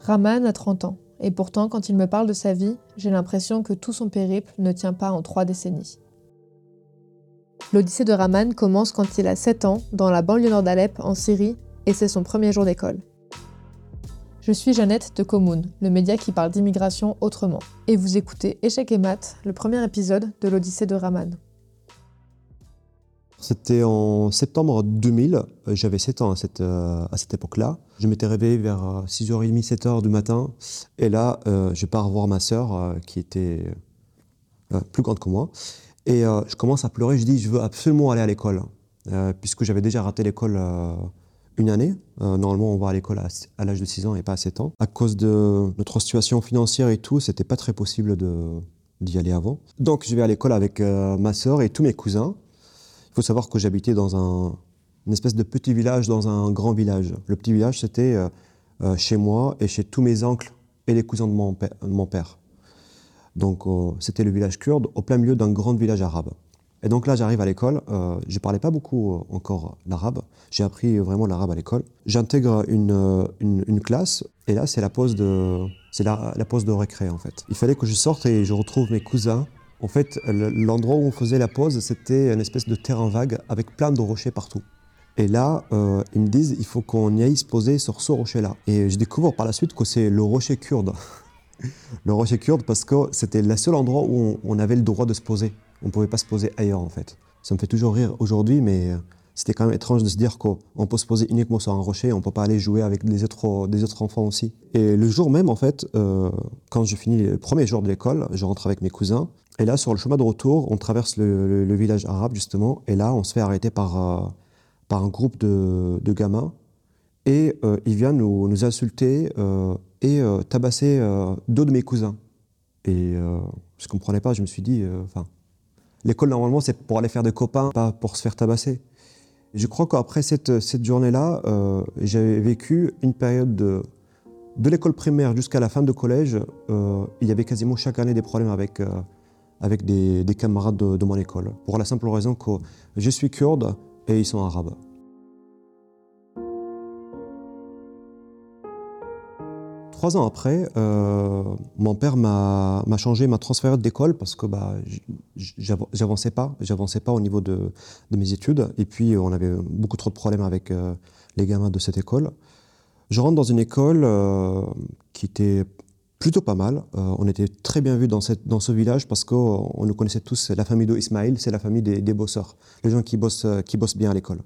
Raman a 30 ans, et pourtant quand il me parle de sa vie, j'ai l'impression que tout son périple ne tient pas en trois décennies. L'odyssée de Raman commence quand il a 7 ans, dans la banlieue nord d'Alep, en Syrie, et c'est son premier jour d'école. Je suis Jeannette de Commune, le média qui parle d'immigration autrement, et vous écoutez Échec et Maths, le premier épisode de l'Odyssée de Raman. C'était en septembre 2000, j'avais 7 ans à cette, euh, à cette époque-là. Je m'étais réveillé vers 6h30, 7h du matin, et là, euh, je pars voir ma sœur, euh, qui était plus grande que moi, et je commence à pleurer, je dis, je veux absolument aller à l'école, puisque j'avais déjà raté l'école une année. Euh, normalement, on va à l'école à, l'âge de 6 ans et pas à 7 ans. À cause de notre situation financière et tout, c'était pas très possible d'y aller avant. Donc, je vais à l'école avec euh, ma sœur et tous mes cousins. Faut savoir que j'habitais dans un, une espèce de petit village dans un grand village. Le petit village, c'était euh, chez moi et chez tous mes oncles et les cousins de mon, père. Donc, c'était le village kurde au plein milieu d'un grand village arabe. Et donc là, j'arrive à l'école. Euh, je ne parlais pas beaucoup euh, encore l'arabe. J'ai appris vraiment l'arabe à l'école. J'intègre une, euh, une, classe et là, c'est la pause de, c'est la, pause de récré en fait. Il fallait que je sorte et je retrouve mes cousins. En fait, l'endroit où on faisait la pause, c'était une espèce de terrain vague avec plein de rochers partout. Et là, ils me disent, il faut qu'on y aille se poser sur ce rocher-là. Et je découvre par la suite que c'est le rocher kurde. le rocher kurde parce que c'était le seul endroit où on avait le droit de se poser. On ne pouvait pas se poser ailleurs en fait. Ça me fait toujours rire aujourd'hui, mais euh, c'était quand même étrange de se dire qu'on peut se poser uniquement sur un rocher, on peut pas aller jouer avec des autres, enfants aussi. Et le jour même, en fait, euh, quand je finis le premier jour de l'école, je rentre avec mes cousins. Et là, sur le chemin de retour, on traverse le, village arabe, justement. Et là, on se fait arrêter par, euh, par un groupe de, gamins. Et ils viennent nous, nous insulter et tabasser deux de mes cousins. Et je ne comprenais pas, je me suis dit, enfin, L'école, normalement, c'est pour aller faire des copains, pas pour se faire tabasser. Je crois qu'après cette, cette journée-là, euh, j'avais vécu une période de, de l'école primaire jusqu'à la fin de collège. Euh, il y avait quasiment chaque année des problèmes avec, euh, avec des, des camarades de, de, mon école. Pour la simple raison que je suis kurde et ils sont arabes. Trois ans après, euh, mon père m'a changé, m'a transféré d'école parce que bah, j'avançais pas, j'avançais pas au niveau de, mes études. Et puis on avait beaucoup trop de problèmes avec euh, les gamins de cette école. Je rentre dans une école euh, qui était plutôt pas mal. on était très bien vus dans, ce village parce qu'on nous connaissait tous. La famille d'Ismaël, c'est la famille des, bosseurs, les gens qui bossent bien à l'école.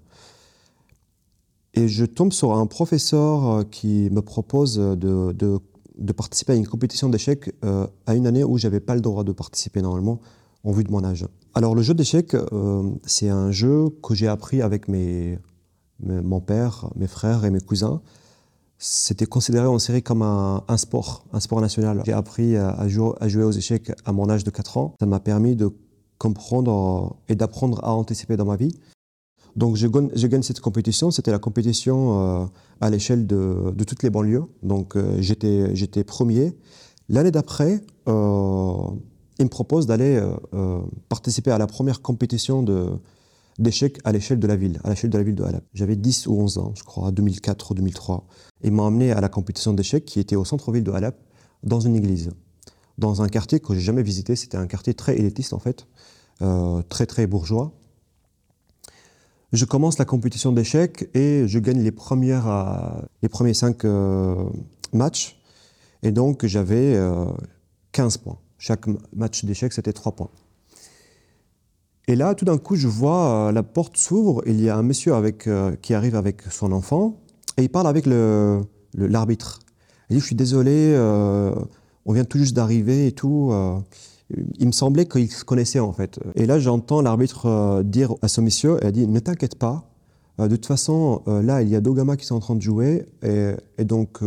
Et je tombe sur un professeur euh, qui me propose de, de, participer à une compétition d'échecs euh, à une année où je n'avais pas le droit de participer normalement en vue de mon âge. Alors le jeu d'échecs, euh, c'est un jeu que j'ai appris avec mes, mon père, mes frères et mes cousins. C'était considéré en série comme un, un, sport, un sport national. J'ai appris à jouer, à jouer aux échecs à mon âge de 4 ans. Ça m'a permis de comprendre et d'apprendre à anticiper dans ma vie. Donc je gagne, cette compétition. C'était la compétition euh, à l'échelle de, toutes les banlieues. Donc euh, j'étais premier. L'année d'après, euh, il me propose d'aller participer à la première compétition d'échecs à l'échelle de la ville, à l'échelle de la ville de. J'avais 10 ou 11 ans, je crois, 2004 ou 2003. Il m'a emmené à la compétition d'échecs qui était au centre-ville de Alep, dans une église, dans un quartier que j'ai jamais visité. C'était un quartier très élitiste en fait, très très bourgeois. Je commence la compétition d'échecs et je gagne les, premières, euh, les premiers cinq euh, matchs. Et donc, j'avais 15 euh, points. Chaque match d'échecs, c'était 3 points. Et là, tout d'un coup, je vois la porte s'ouvre. Il y a un monsieur avec, qui arrive avec son enfant et il parle avec l'arbitre. Il dit Je suis désolé, on vient tout juste d'arriver et tout il me semblait qu'il se connaissait en fait. Et là, j'entends l'arbitre euh, dire à ce monsieur, elle dit, ne t'inquiète pas, euh, de toute façon, euh, là, il y a deux gamins qui sont en train de jouer, et, donc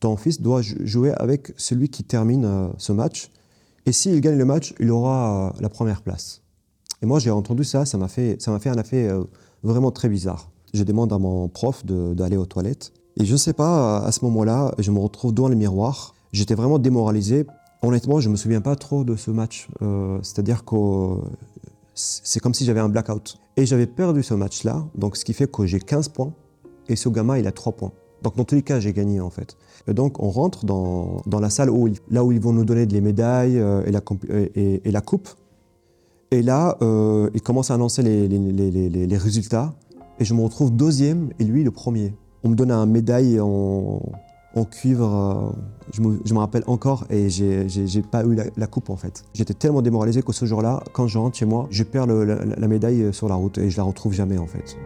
ton fils doit jouer avec celui qui termine ce match. Et s'il gagne le match, il aura la première place. Et moi, j'ai entendu ça, ça m'a fait, ça m'a fait un effet vraiment très bizarre. Je demande à mon prof d'aller aux toilettes. Et je ne sais pas, à ce moment-là, je me retrouve devant le miroir. J'étais vraiment démoralisé Honnêtement, je ne me souviens pas trop de ce match. Euh, c'est-à-dire que c'est comme si j'avais un blackout. Et j'avais perdu ce match-là, donc ce qui fait que j'ai 15 points et ce gamin, il a 3 points. Donc dans tous les cas, j'ai gagné en fait. Et donc on rentre dans, dans la salle où, là où ils vont nous donner les médailles et, la, et, la coupe. Et là, euh, ils commencent à annoncer les, les, les, résultats. Et je me retrouve deuxième et lui le premier. On me donne un médaille en, en cuivre, euh, je, me, rappelle encore, et j'ai pas eu la, coupe en fait. J'étais tellement démoralisé que ce jour-là, quand je rentre chez moi, je perds la, médaille sur la route et je la retrouve jamais en fait.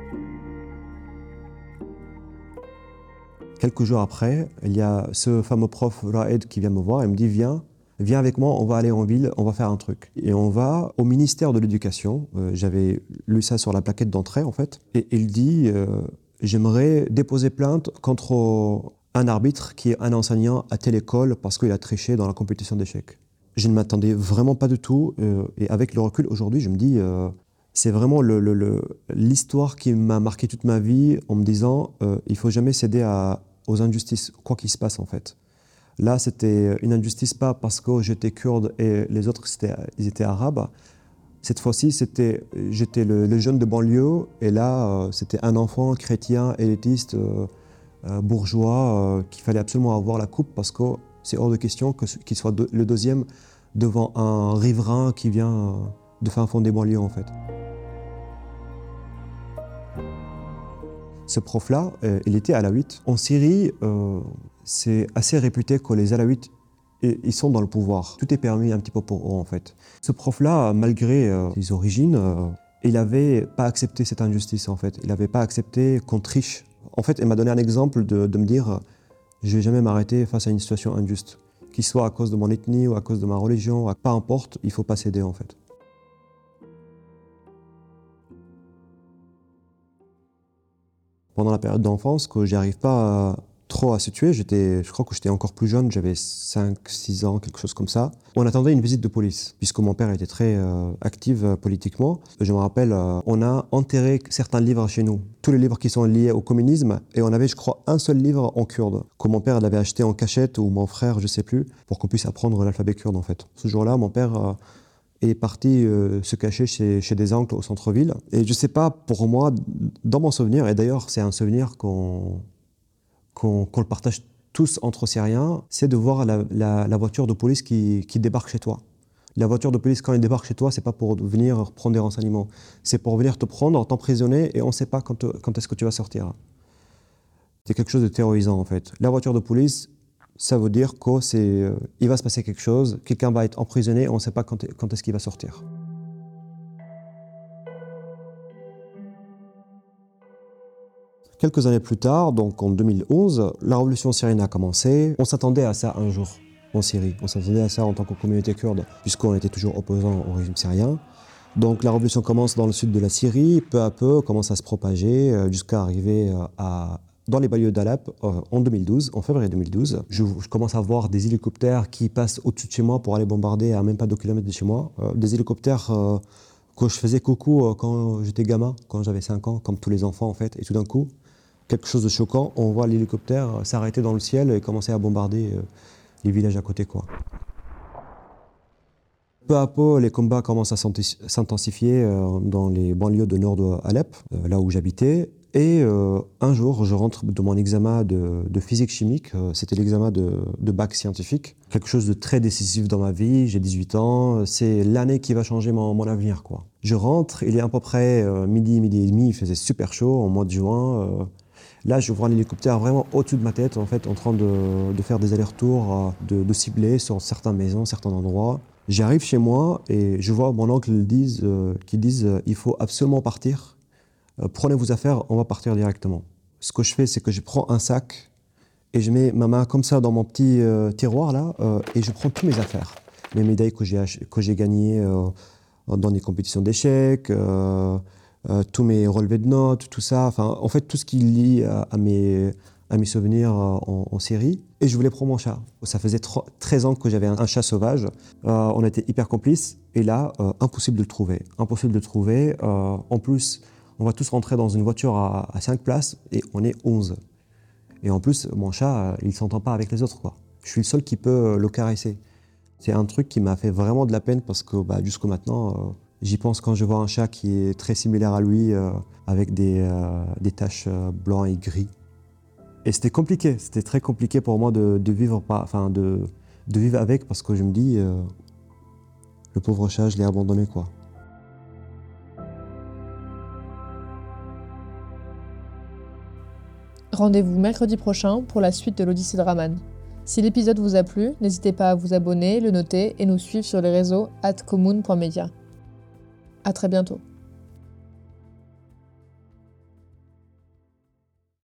Quelques jours après, il y a ce fameux prof Raed qui vient me voir et me dit Viens, viens avec moi, on va aller en ville, on va faire un truc. Et on va au ministère de l'Éducation. Euh, j'avais lu ça sur la plaquette d'entrée en fait. Et il dit euh, J'aimerais déposer plainte contre un arbitre qui est un enseignant à telle école parce qu'il a triché dans la compétition d'échecs. Je ne m'attendais vraiment pas du tout. Euh, et avec le recul aujourd'hui, je me dis c'est vraiment l'histoire qui m'a marqué toute ma vie en me disant il faut jamais céder aux injustices, quoi qu'il se passe en fait. Là, c'était une injustice pas parce que j'étais kurde et les autres ils étaient arabes. Cette fois-ci, c'était j'étais le, jeune de banlieue et là, euh, c'était un enfant chrétien, élitiste, euh, euh, bourgeois, qu'il fallait absolument avoir la coupe parce que c'est hors de question qu'il soit le deuxième devant un riverain qui vient de fin fond des banlieues en fait. Ce prof-là, euh, il était alaouite. En Syrie, euh, c'est assez réputé que les alaouites ils sont dans le pouvoir. Tout est permis un petit peu pour eux en fait. Ce prof-là, malgré euh, ses origines, il n'avait pas accepté cette injustice en fait. Il n'avait pas accepté qu'on triche. En fait, il m'a donné un exemple de, me dire je vais jamais m'arrêter face à une situation injuste, qu'il soit à cause de mon ethnie ou à cause de ma religion, peu importe, il faut pas céder en fait. pendant la période d'enfance que j'arrive pas à situer. J'étais, je crois que j'étais encore plus jeune, j'avais 5, 6 ans, quelque chose comme ça. On attendait une visite de police, puisque mon père était très euh, actif euh, politiquement. Je me rappelle, euh, on a enterré certains livres chez nous, tous les livres qui sont liés au communisme, et on avait, je crois, un seul livre en kurde, que mon père l'avait acheté en cachette, ou mon frère, je sais plus, pour qu'on puisse apprendre l'alphabet kurde, en fait. Ce jour-là, mon père est parti se cacher chez, chez, des oncles au centre-ville. Et je sais pas, pour moi, dans mon souvenir, et d'ailleurs c'est un souvenir qu'on qu'on le partage tous entre Syriens, c'est de voir la, voiture de police qui, débarque chez toi. La voiture de police, quand elle débarque chez toi, c'est pas pour venir prendre des renseignements. C'est pour venir te prendre, t'emprisonner, et on ne sait pas quand, est-ce que tu vas sortir. C'est quelque chose de terrorisant, en fait. La voiture de police, ça veut dire qu'il euh, va se passer quelque chose, quelqu'un va être emprisonné, on ne sait pas quand, quand est-ce qu'il va sortir. Quelques années plus tard, donc en 2011, la révolution syrienne a commencé. On s'attendait à ça un jour en Syrie. On s'attendait à ça en tant que communauté kurde, puisqu'on était toujours opposant au régime syrien. Donc la révolution commence dans le sud de la Syrie, peu à peu commence à se propager euh, jusqu'à arriver euh, à, dans les banlieues d'Alep euh, en 2012, en février 2012. Je, commence à voir des hélicoptères qui passent au-dessus de chez moi pour aller bombarder à même pas deux kilomètres de chez moi. Euh, des hélicoptères que je faisais coucou quand j'étais gamin, quand j'avais 5 ans, comme tous les enfants en fait. Et tout d'un coup, quelque chose de choquant, on voit l'hélicoptère s'arrêter dans le ciel et commencer à bombarder les villages à côté. quoi. Peu à peu, les combats commencent à s'intensifier dans les banlieues de nord d'Alep, là où j'habitais. Et euh, un jour, je rentre de mon examen de, physique chimique, euh, c'était l'examen de, bac scientifique, quelque chose de très décisif dans ma vie, j'ai 18 ans, c'est l'année qui va changer mon, avenir. Quoi. Je rentre, il est à peu près euh, midi, midi et demi, il faisait super chaud, en mois de juin. Là, je vois un hélicoptère vraiment au-dessus de ma tête, en fait, en train de, faire des allers-retours, de, cibler sur certaines maisons, certains endroits. J'arrive chez moi et je vois mon oncle disent, qui disent il faut absolument partir euh, prenez vos affaires, on va partir directement. Ce que je fais, c'est que je prends un sac et je mets ma main comme ça dans mon petit euh, tiroir là euh, et je prends toutes mes affaires. Les médailles que j'ai, que j'ai gagnées dans des compétitions d'échecs, tous mes relevés de notes, tout ça. Enfin, en fait, tout ce qui lie à, mes, à souvenirs en, en, série. Et je voulais prendre mon chat. Ça faisait 13 ans que j'avais un, chat sauvage. on était hyper complices. Et là, impossible de le trouver. Impossible de le trouver. en plus, on va tous rentrer dans une voiture à, 5 places et on est 11. Et en plus, mon chat, euh, il ne s'entend pas avec les autres. Quoi. Je suis le seul qui peut euh, le caresser. C'est un truc qui m'a fait vraiment de la peine parce que bah, jusqu'au maintenant, euh, j'y pense quand je vois un chat qui est très similaire à lui, avec des, des taches blancs et gris. Et c'était compliqué, c'était très compliqué pour moi de, vivre, pas, enfin de, de, vivre avec parce que je me dis, euh, le pauvre chat, je l'ai abandonné quoi. Rendez-vous mercredi prochain pour la suite de l'Odyssée de Raman. Si l'épisode vous a plu, n'hésitez pas à vous abonner, le noter et nous suivre sur les réseaux at commune.media. À très bientôt.